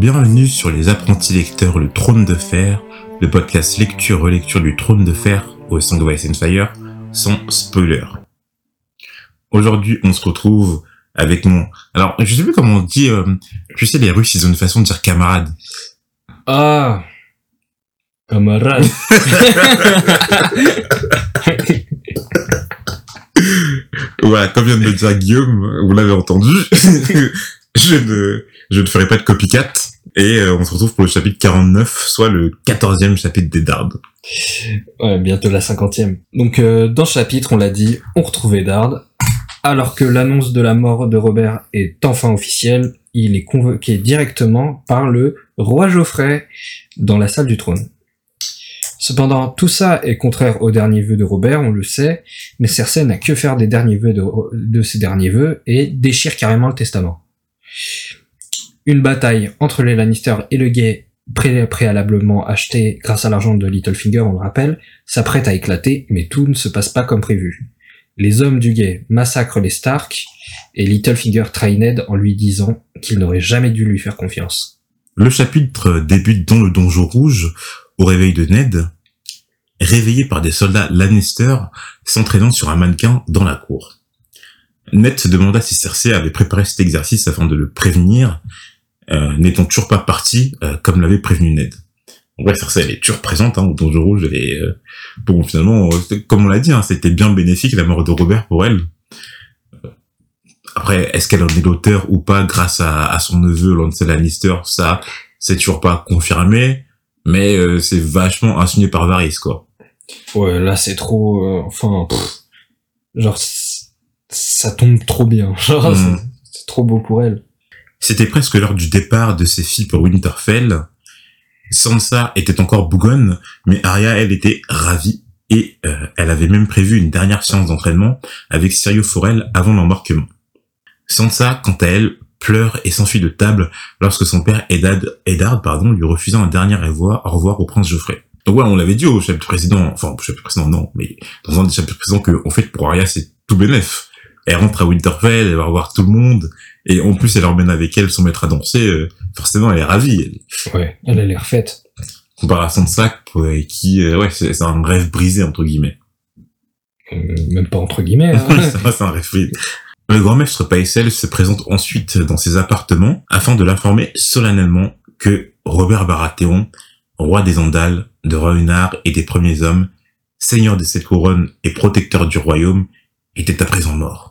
Bienvenue sur Les Apprentis Lecteurs, le Trône de Fer, le podcast lecture-relecture du Trône de Fer au de Vice and Fire, sans spoiler. Aujourd'hui, on se retrouve avec mon... Alors, je sais plus comment on dit... Euh... Je sais, les Russes, ils ont une façon de dire camarade. Ah Camarade Voilà, comme vient de le dire Guillaume, vous l'avez entendu, je ne, je ne ferai pas de copycat. Et euh, on se retrouve pour le chapitre 49, soit le 14e chapitre des Dardes. Ouais, bientôt la cinquantième. Donc euh, dans ce chapitre, on l'a dit, on retrouve Eddard. Alors que l'annonce de la mort de Robert est enfin officielle, il est convoqué directement par le roi Geoffrey dans la salle du trône. Cependant, tout ça est contraire aux derniers vœux de Robert, on le sait, mais Cersei n'a que faire des derniers vœux de ses derniers vœux et déchire carrément le testament. Une bataille entre les Lannister et le Gay pré préalablement acheté grâce à l'argent de Littlefinger, on le rappelle, s'apprête à éclater, mais tout ne se passe pas comme prévu. Les hommes du Gay massacrent les Stark, et Littlefinger trahit Ned en lui disant qu'il n'aurait jamais dû lui faire confiance. Le chapitre débute dans le donjon rouge, au réveil de Ned, réveillé par des soldats Lannister s'entraînant sur un mannequin dans la cour. Ned se demanda si Cersei avait préparé cet exercice afin de le prévenir, n'étant toujours pas parti euh, comme l'avait prévenu Ned. En vrai, Cersei, elle est toujours présente hein, au Donjon Rouge. Et euh, bon, finalement, comme on l'a dit, hein, c'était bien bénéfique la mort de Robert pour elle. Après, est-ce qu'elle en est l'auteur ou pas grâce à, à son neveu Lancel Lannister Ça, c'est toujours pas confirmé, mais c'est vachement insinué par Varys, quoi. Ouais, là c'est trop... euh, enfin... pff, genre, ça tombe trop bien. Genre, Mm. c'est- c'est trop beau pour elle. C'était presque l'heure du départ de ses filles pour Winterfell. Sansa était encore bougonne, mais Arya, elle, était ravie et euh, elle avait même prévu une dernière séance d'entraînement avec Syrio Forel avant l'embarquement. Sansa, quant à elle, pleure et s'enfuit de table lorsque son père Eddard, Eddard pardon, lui refusa un dernier au revoir, au prince Geoffrey. Donc ouais, on l'avait dit au chapitre précédent, enfin au chapitre précédent non, mais dans un des chapitres précédents que en fait pour Arya c'est tout bénef. Elle rentre à Winterfell, elle va revoir tout le monde, et en plus elle emmène avec elle son maître à danser, euh, forcément elle est ravie. Elle, Ouais, elle a l'air faite. comparé à Sansa euh, qui, euh, ouais, c'est c'est un rêve brisé entre guillemets. Euh, même pas entre guillemets. hein. Ça c'est un rêve brisé. Le grand maître Paisel se présente ensuite dans ses appartements afin de l'informer solennellement que Robert Baratheon, roi des Andals, de Rhoynar et des premiers hommes, seigneur des sept couronnes et protecteur du royaume, était à présent mort.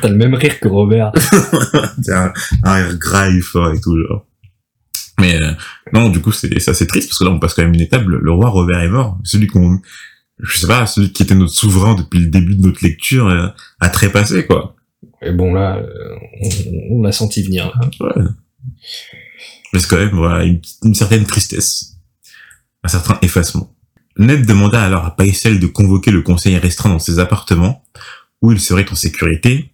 T'as le même rire que Robert. c'est un, un rire gras et fort et tout, genre. Mais euh, non, du coup, c'est ça, c'est triste parce que là, on passe quand même une étape. Le, le roi Robert est mort. Celui qu'on, je sais pas, celui qui était notre souverain depuis le début de notre lecture euh, a trépassé, quoi. Et bon là, euh, on, on l'a senti venir. là. Ouais. Mais c'est quand même voilà, une, une certaine tristesse, un certain effacement. Ned demanda alors à Paisel de convoquer le conseil restreint dans ses appartements, où il serait en sécurité,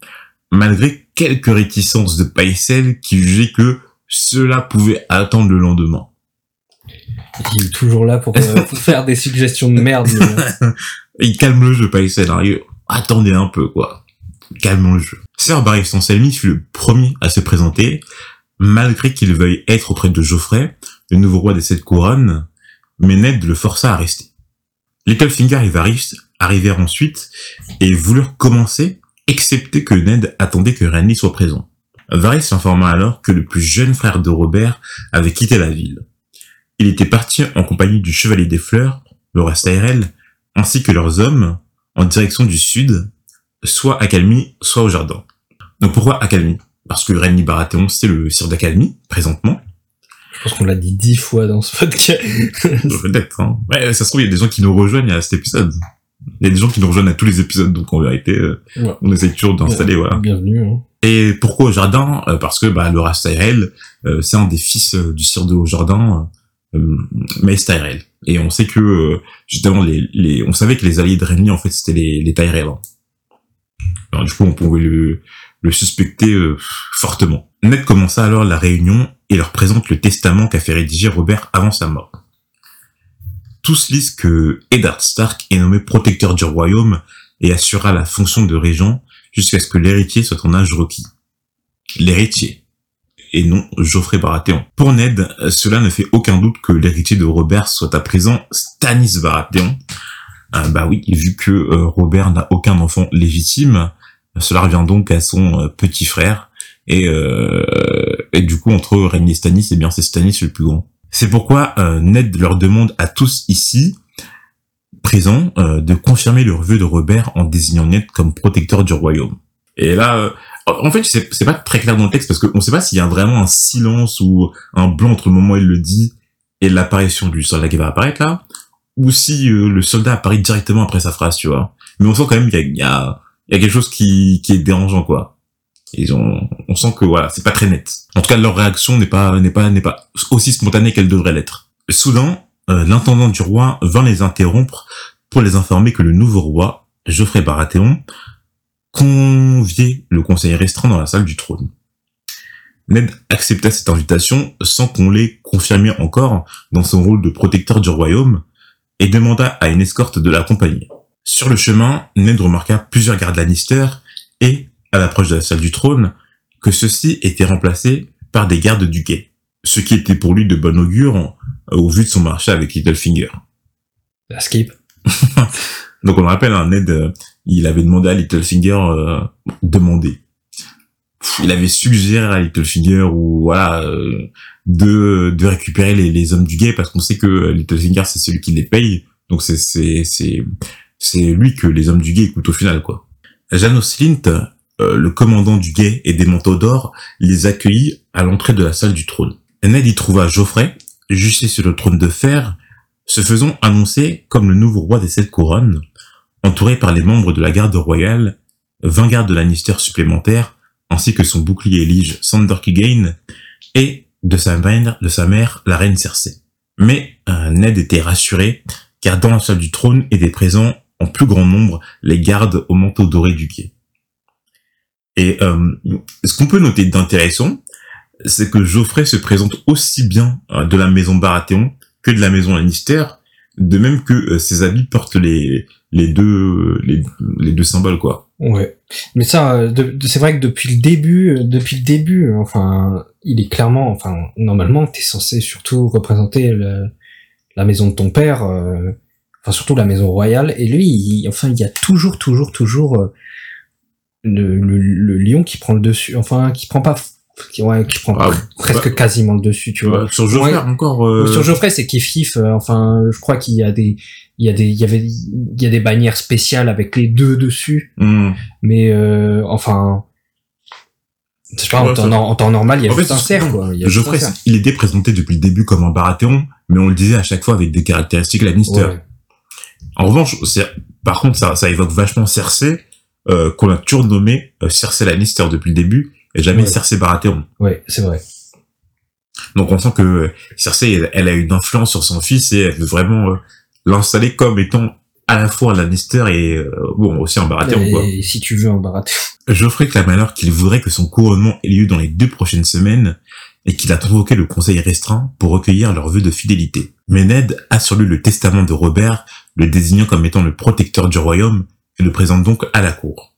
malgré quelques réticences de Paisel qui jugeait que cela pouvait attendre le lendemain. Il est toujours là pour, euh, pour faire des suggestions de merde. mais- Il calme le jeu, Paisel. Hein. Attendez un peu, quoi. Calmons le jeu. Sir Barry Selmy fut le premier à se présenter, malgré qu'il veuille être auprès de Geoffrey, le nouveau roi des sept couronnes, mais Ned le força à rester. Littlefinger et Varys arrivèrent ensuite et voulurent commencer, excepté que Ned attendait que Renly soit présent. Varys informa alors que le plus jeune frère de Robert avait quitté la ville. Il était parti en compagnie du Chevalier des Fleurs, Loras Tyrell, ainsi que leurs hommes, en direction du sud, soit à Calmy, soit au jardin. Donc pourquoi Acalmy Parce que Renly Baratheon, c'est le sire d'Acalmy, présentement. Je pense qu'on l'a dit dix fois dans ce podcast. Peut-être, hein. Ouais, ça se trouve, il y a des gens qui nous rejoignent à cet épisode. Il y a des gens qui nous rejoignent à tous les épisodes, donc en vérité, euh, Ouais. on essaie toujours d'installer, voilà. Bienvenue. Hein. Et pourquoi au jardin? Euh, Parce que bah, le Tyrell, euh, c'est un des fils du sire de au jardin, euh, Mace Tyrell. Et on sait que justement, les, les, on savait que les alliés de Renly, en fait, c'était les, les Tyrell. hein. Alors du coup, on pouvait le, le suspecter euh, fortement. Ned commença alors la réunion et leur présente le testament qu'a fait rédiger Robert avant sa mort. Tous lisent que Eddard Stark est nommé protecteur du royaume et assurera la fonction de régent jusqu'à ce que l'héritier soit en âge requis. L'héritier. Et non Geoffrey Baratheon. Pour Ned, cela ne fait aucun doute que l'héritier de Robert soit à présent Stannis Baratheon. Euh, bah oui, vu que euh, Robert n'a aucun enfant légitime, cela revient donc à son euh, petit frère. Et, et du coup, entre Rhaenys et Stannis, eh bien c'est Stannis le plus grand. C'est pourquoi Ned leur demande à tous ici présents de confirmer le vœu de Robert en désignant Ned comme protecteur du royaume. Et là, en fait, c'est pas très clair dans le texte parce qu'on sait pas s'il y a vraiment un silence ou un blanc entre le moment où il le dit et l'apparition du soldat qui va apparaître là, ou si euh, le soldat apparaît directement après sa phrase, tu vois. Mais on sent quand même qu'il y, a, il y a quelque chose qui, qui est dérangeant, quoi. Ils ont, on sent que voilà, c'est pas très net. En tout cas, leur réaction n'est pas, n'est pas, n'est pas aussi spontanée qu'elle devrait l'être. Soudain, euh, l'intendant du roi vint les interrompre pour les informer que le nouveau roi, Geoffrey Baratheon, conviait le conseil restreint dans la salle du trône. Ned accepta cette invitation sans qu'on l'ait confirmé encore dans son rôle de protecteur du royaume, et demanda à une escorte de l'accompagner. Sur le chemin, Ned remarqua plusieurs gardes Lannister et, à l'approche de la salle du trône, que ceux-ci étaient remplacés par des gardes du quai, ce qui était pour lui de bon augure au vu de son marché avec Littlefinger. La skip. Donc on le rappelle, hein, Ned, euh, il avait demandé à Littlefinger euh, demander. Il avait suggéré à Littlefinger ou voilà euh, de, de récupérer les, les hommes du guet parce qu'on sait que Littlefinger c'est celui qui les paye donc c'est c'est c'est c'est lui que les hommes du guet écoutent au final quoi Janos Flint euh, le commandant du guet et des manteaux d'or les accueillit à l'entrée de la salle du trône Ned y trouva Geoffrey juché sur le trône de fer se faisant annoncer comme le nouveau roi des sept couronnes entouré par les membres de la garde royale 20 gardes de Lannister supplémentaires ainsi que son bouclier lige Sander Clegane et de sa mère, la reine Cersei. Mais euh, Ned était rassuré, car dans la salle du trône étaient présents en plus grand nombre les gardes au manteau doré du quai. Et euh, ce qu'on peut noter d'intéressant, c'est que Geoffrey se présente aussi bien euh, de la maison Baratheon que de la maison Lannister, de même que ses habits portent les, les deux les, les deux symboles quoi. Ouais. Mais ça, euh, c'est vrai que depuis le début, euh, depuis le début, euh, enfin, il est clairement, enfin, normalement, t'es censé surtout représenter la maison de ton père, enfin surtout la maison royale. Et lui, il, enfin, il y a toujours, toujours, toujours le, le, lion qui prend le dessus, enfin, qui prend pas qui, ouais, qui prend ah, presque quasiment le dessus, tu vois. Sur Geoffrey encore. Sur Geoffrey, c'est kiff kiff. enfin, je crois qu'il y a des, il y a des il y avait il y a des bannières spéciales avec les deux dessus hmm. mais euh, enfin je sais pas en, temps, normal il y a juste un cerf quoi il je il était présenté depuis le début comme un Baratheon mais on le disait à chaque fois avec des caractéristiques Lannister en revanche par contre ça ça évoque vachement Cersei euh, qu'on a toujours nommé euh, Cersei Lannister depuis le début et jamais Cersei Baratheon ouais c'est vrai donc on sent que Cersei elle, elle, a une influence sur son fils et elle veut vraiment euh, l'installer comme étant à la fois un Lannister et euh, bon aussi un Baratheon quoi. Et si tu veux un Baratheon. Geoffrey clame alors qu'il voudrait que son couronnement ait lieu dans les deux prochaines semaines et qu'il a convoqué le conseil restreint pour recueillir leur vœu de fidélité. Mais Ned a sur lui le testament de Robert, le désignant comme étant le protecteur du royaume et le présente donc à la cour.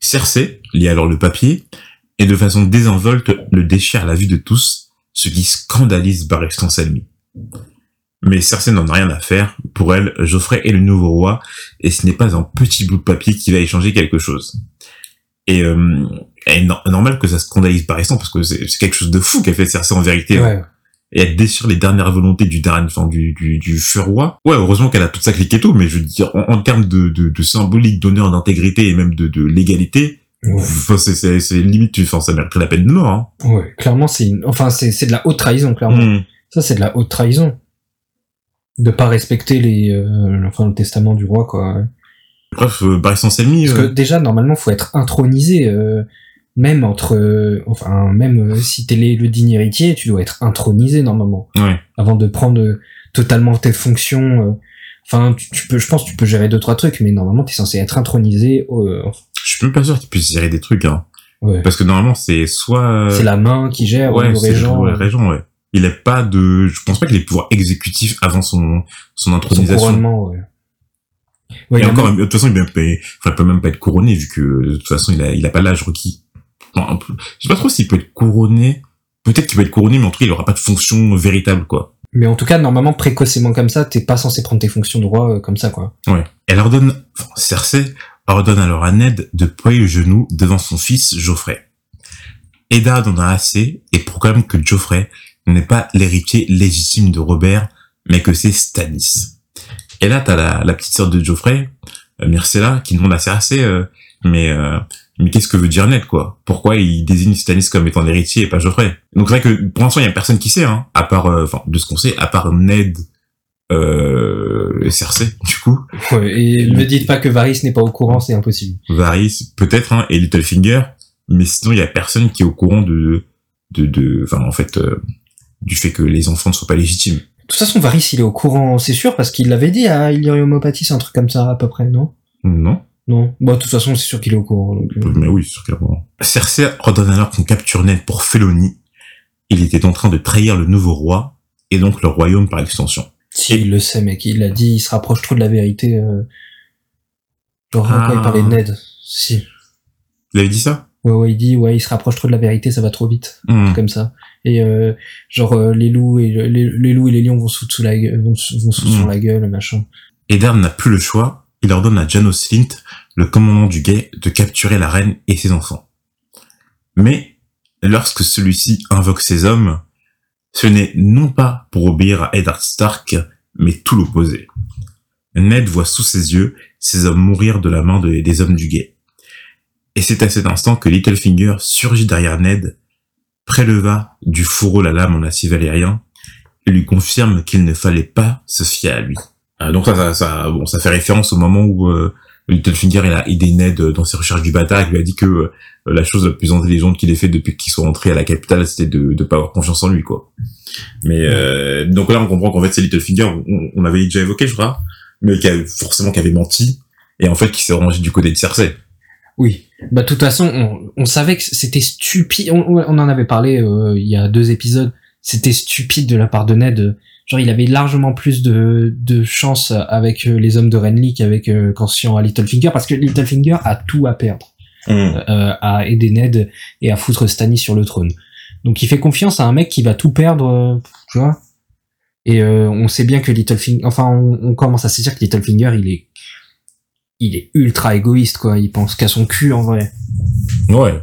Cersei lit alors le papier et de façon désinvolte le déchire à la vue de tous, ce qui scandalise Barristan Salmi. Mais Cersei n'en a rien à faire. Pour elle, Geoffrey est le nouveau roi, et ce n'est pas un petit bout de papier qui va échanger quelque chose. Et, euh, est normal que ça scandalise exemple, parce que c'est quelque chose de fou qu'a fait Cersei en vérité. Et elle déchire les dernières volontés du dernier, enfin, du, du, du feu roi. Ouais, heureusement qu'elle a toute sa clique et tout, mais je veux dire, en, termes de, de, de symbolique, d'honneur, d'intégrité et même de, de légalité, Enfin, c'est, c'est, limite, enfin, ça mériterait la peine de mort. Hein. Ouais, clairement, c'est enfin, c'est, c'est de la haute trahison, clairement. Hmm. Ça, c'est de la haute trahison de pas respecter les euh, enfin le testament du roi quoi. Bref, euh, bah Selmy. Parce que euh, déjà normalement faut être intronisé euh, même entre enfin même si t'es le digne héritier, tu dois être intronisé normalement. Ouais. Avant de prendre totalement tes fonctions enfin tu, peux je pense tu peux gérer deux trois trucs mais normalement t'es censé être intronisé Je suis même pas sûr que tu puisses gérer des trucs hein. Ouais. Parce que normalement c'est soit c'est la main qui gère ouais, le régent. Le régent ouais il a pas de, je pense pas qu'il ait pouvoir exécutif avant son, son intronisation. Son ouais. Ouais, et encore, de toute façon, il, peut enfin, il peut même pas être couronné vu que de toute façon, il a, il a pas l'âge requis. Non, je sais pas trop s'il peut être couronné. Peut-être qu'il peut être couronné, mais en tout cas, il aura pas de fonction véritable, quoi. Mais en tout cas, normalement, précocement comme ça, t'es pas censé prendre tes fonctions de roi euh, comme ça, quoi. Ouais. Elle ordonne, enfin, Cersei ordonne alors à Ned de ployer le genou devant son fils Geoffrey. Eddard en a assez et proclame que Geoffrey n'est pas l'héritier légitime de Robert, mais que c'est Stannis. Et là, t'as la, la petite sœur de Geoffrey, euh, Myrcella, qui demande à Cersei, euh, mais euh, mais qu'est-ce que veut dire Ned, quoi? Pourquoi il désigne Stannis comme étant l'héritier et pas Geoffrey? Donc c'est vrai que pour l'instant, il y a personne qui sait, hein, à part, euh, enfin, de ce qu'on sait, à part Ned, euh, et Cersei, du coup. Ouais, et ne dites pas que Varys n'est pas au courant, c'est impossible. Varys, peut-être, hein, et Littlefinger, mais sinon, il y a personne qui est au courant de, de, de, enfin, en fait, euh, du fait que les enfants ne soient pas légitimes. De toute façon, Varys, il est au courant, c'est sûr, parce qu'il l'avait dit à Illyrio Mopatis, un truc comme ça, à peu près, non? Non? Non. Bon, de toute façon, c'est sûr qu'il est au courant. donc, euh. Mais oui, sur quel moment. Cersei ordonne alors qu'on capture Ned pour félonie. Il était en train de trahir le nouveau roi, et donc le royaume par extension. Si, il le sait, mec. Il a dit, il se rapproche trop de la vérité. Euh... Genre, Ah. quand il parlait de Ned. Si. Il avait dit ça? Ouais, ouais, il dit, ouais, il se rapproche trop de la vérité, ça va trop vite. Hmm. Comme ça. Et, euh, genre, euh, les loups et, les, les loups et les lions vont se foutre sous la gueule, vont, se- vont se foutre Mm. sur la gueule, machin. Eddard n'a plus le choix. Il ordonne à Janos Flint, le commandant du guet, de capturer la reine et ses enfants. Mais, lorsque celui-ci invoque ses hommes, ce n'est non pas pour obéir à Eddard Stark, mais tout l'opposé. Ned voit sous ses yeux ses hommes mourir de la main de- des hommes du guet. Et c'est à cet instant que Littlefinger surgit derrière Ned, préleva du fourreau la lame en acier valérien, et lui confirme qu'il ne fallait pas se fier à lui. Euh, donc ça, ça, bon, ça fait référence au moment où euh, Littlefinger il a aidé Ned euh, dans ses recherches du bâtard, il lui a dit que euh, la chose la plus intelligente qu'il ait fait depuis qu'ils sont rentrés à la capitale, c'était de ne pas avoir confiance en lui, quoi. Mais euh, donc là, on comprend qu'en fait, c'est Littlefinger, on, on avait déjà évoqué, je crois, mais qui a, forcément qui avait menti, et en fait, qui s'est rangé du côté de Cersei. Oui. Bah, de toute façon, on, on savait que c'était stupide. On, on en avait parlé euh, il y a deux épisodes. C'était stupide de la part de Ned. Genre, il avait largement plus de, de chance avec euh, les hommes de Renly qu'avec euh, Conscient à Littlefinger, parce que Littlefinger a tout à perdre. euh, à aider Ned et à foutre Stannis sur le trône. Donc il fait confiance à un mec qui va tout perdre, euh, tu vois. Et euh, on sait bien que Littlefinger, enfin on, on commence à se dire que Littlefinger il est, il est ultra égoïste quoi. Il pense qu'à son cul en vrai. Ouais.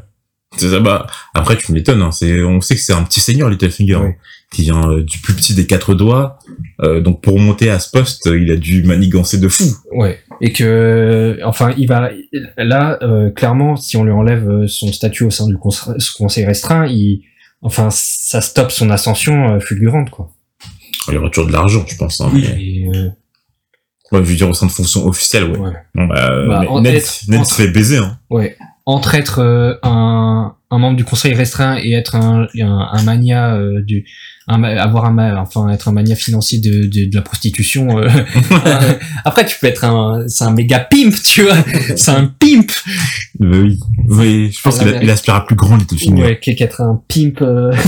C'est ça, bah, après, tu m'étonnes, hein, c'est, on sait que c'est un petit seigneur, Littlefinger, Ouais. Qui vient euh, du plus petit des quatre doigts, euh, donc pour monter à ce poste, euh, il a dû manigancer de fou. Ouais. Et que, enfin, il va là euh, clairement, si on lui enlève son statut au sein du conse- conseil restreint, il, enfin, ça stoppe son ascension fulgurante quoi. Il y aura toujours de l'argent, je pense, hein, mais, Et, euh, ouais, je veux dire, au sein de fonction officielle, ouais. ouais. Bon, bah, Bah, mais en- Ned, être- Ned entre- se fait baiser, hein. Ouais. Entre être euh, un, un membre du conseil restreint et être un, un, un mania euh, du un, avoir un enfin être un mania financier de, de, de la prostitution euh, euh, après tu peux être un c'est un méga pimp tu vois c'est un pimp oui. Oui, je pense qu'il a- aspire à plus grand, Littlefinger. ouais qu'être un pimp euh,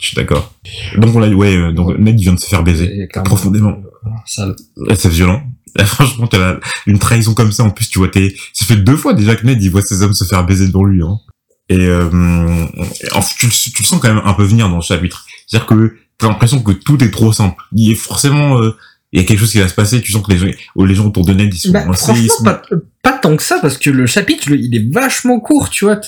Je suis d'accord. Donc, on l'a, ouais, euh, donc, Ned, il vient de se faire baiser. Profondément. Ouais, C'est violent. Là, franchement, t'as la- une trahison comme ça, en plus, tu vois, t'es, ça fait deux fois déjà que Ned, il voit ses hommes se faire baiser devant lui, hein. Et, euh, tu, le- tu le sens quand même un peu venir dans le chapitre. C'est-à-dire que t'as l'impression que tout est trop simple. Il est forcément, euh, il y a quelque chose qui va se passer, tu sens que les gens, oh, les gens autour de Ned, ils sont Bah, ils sont- pas, pas tant que ça, parce que le chapitre, il est vachement court, tu vois.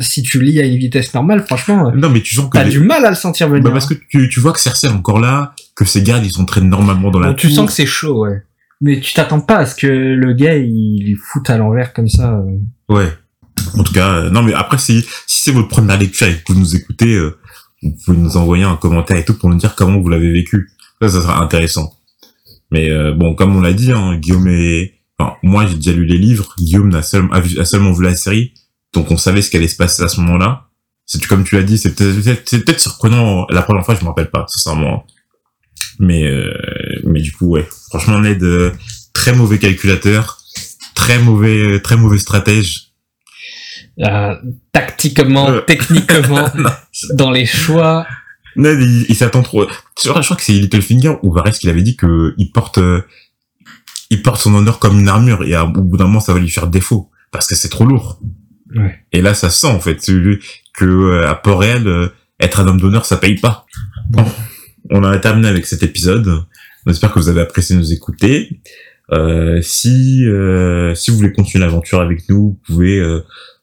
si tu lis à une vitesse normale, franchement, euh, Non, mais tu sens que t'as les- du mal à le sentir venir. bah, parce que tu, tu vois que Cersei est encore là, que ses gardes, ils s'entraînent normalement dans la Bon, tu sens que c'est chaud, ouais. Mais tu t'attends pas à ce que le gars, il il foute à l'envers comme ça. euh. Ouais. En tout cas, euh, non, mais après, si, si c'est votre première lecture et que vous nous écoutez, euh, vous pouvez nous envoyer un commentaire et tout pour nous dire comment vous l'avez vécu. Ça, ça sera intéressant. Mais euh, bon, comme on l'a dit, hein, Guillaume et... Enfin, moi, j'ai déjà lu les livres. Guillaume n'a seul- a, seulement vu la série. Donc, on savait ce qui allait se passer à ce moment-là. C'est comme tu l'as dit, c'est peut-être peut-être surprenant la première fois, je me rappelle pas, sincèrement. Mais euh, mais du coup, ouais. Franchement, Ned, euh, très mauvais calculateur, très mauvais très mauvais stratège. Euh, tactiquement, Euh. techniquement, dans les choix. Ned, il, il s'attend trop. Je crois, je crois que c'est Littlefinger ou Varys qui l'avait dit que il porte, euh, il porte son honneur comme une armure et à- au bout d'un moment ça va lui faire défaut parce que c'est trop lourd. Ouais. Et là ça sent en fait que que, euh, à Port-Réal euh, être un homme d'honneur ça paye pas. Bon, on en a terminé avec cet épisode. On espère que vous avez apprécié nous écouter. Euh, si euh, si vous voulez continuer l'aventure avec nous, vous pouvez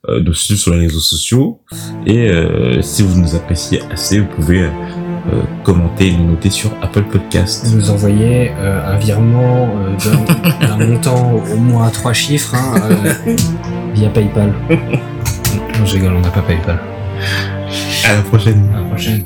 euh, nous suivre sur les réseaux sociaux et euh, si vous nous appréciez assez, vous pouvez euh, commenter et nous noter sur Apple Podcast. Vous nous envoyez euh, un virement euh, d'un- montant au moins à trois chiffres hein, euh, via PayPal. Non, je rigole, on n'a pas PayPal. À la prochaine. À la prochaine.